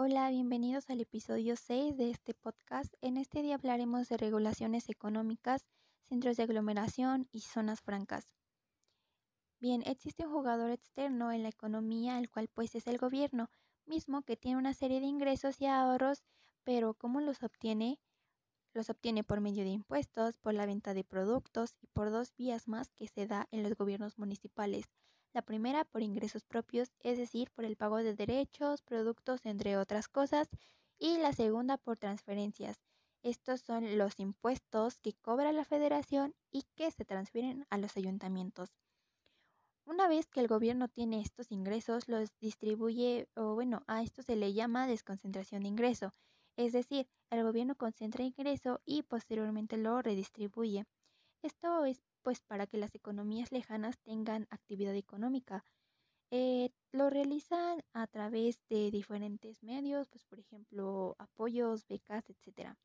Hola, bienvenidos al episodio 6 de este podcast. En este día hablaremos de regulaciones económicas, centros de aglomeración y zonas francas. Bien, existe un jugador externo en la economía, el cual pues es el gobierno, mismo que tiene una serie de ingresos y ahorros, pero ¿cómo los obtiene? Los obtiene por medio de impuestos, por la venta de productos y por dos vías más que se da en los gobiernos municipales, la primera por ingresos propios, es decir, por el pago de derechos, productos, entre otras cosas. Y la segunda por transferencias. Estos son los impuestos que cobra la federación y que se transfieren a los ayuntamientos. Una vez que el gobierno tiene estos ingresos, los distribuye, o bueno, a esto se le llama desconcentración de ingreso. Es decir, el gobierno concentra ingreso y posteriormente lo redistribuye. Esto es pues para que las economías lejanas tengan actividad económica. Eh, lo realizan a través de diferentes medios, pues por ejemplo apoyos, becas, etc.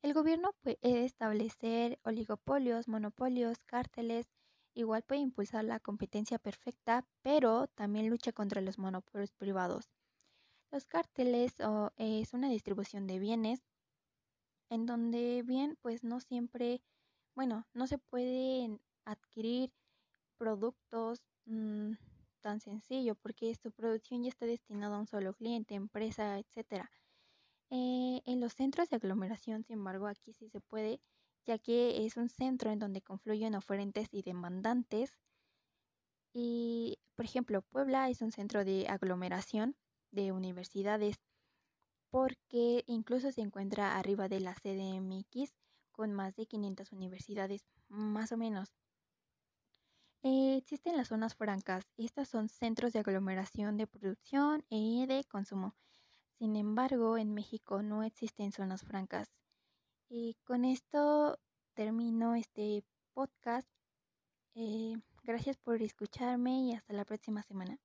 El gobierno puede establecer oligopolios, monopolios, cárteles, igual puede impulsar la competencia perfecta, pero también lucha contra los monopolios privados. Los cárteles es una distribución de bienes en donde bien pues no siempre bueno, no se pueden adquirir productos mm, tan sencillo porque su producción ya está destinada a un solo cliente, empresa, etcétera. Eh, en los centros de aglomeración, sin embargo, aquí sí se puede, ya que es un centro en donde confluyen oferentes y demandantes. Y, por ejemplo, Puebla es un centro de aglomeración de universidades porque incluso se encuentra arriba de la CDMX con más de 500 universidades, más o menos. Eh, existen las zonas francas. Estas son centros de aglomeración de producción y de consumo. Sin embargo, en México no existen zonas francas. Y con esto termino este podcast. Eh, gracias por escucharme y hasta la próxima semana.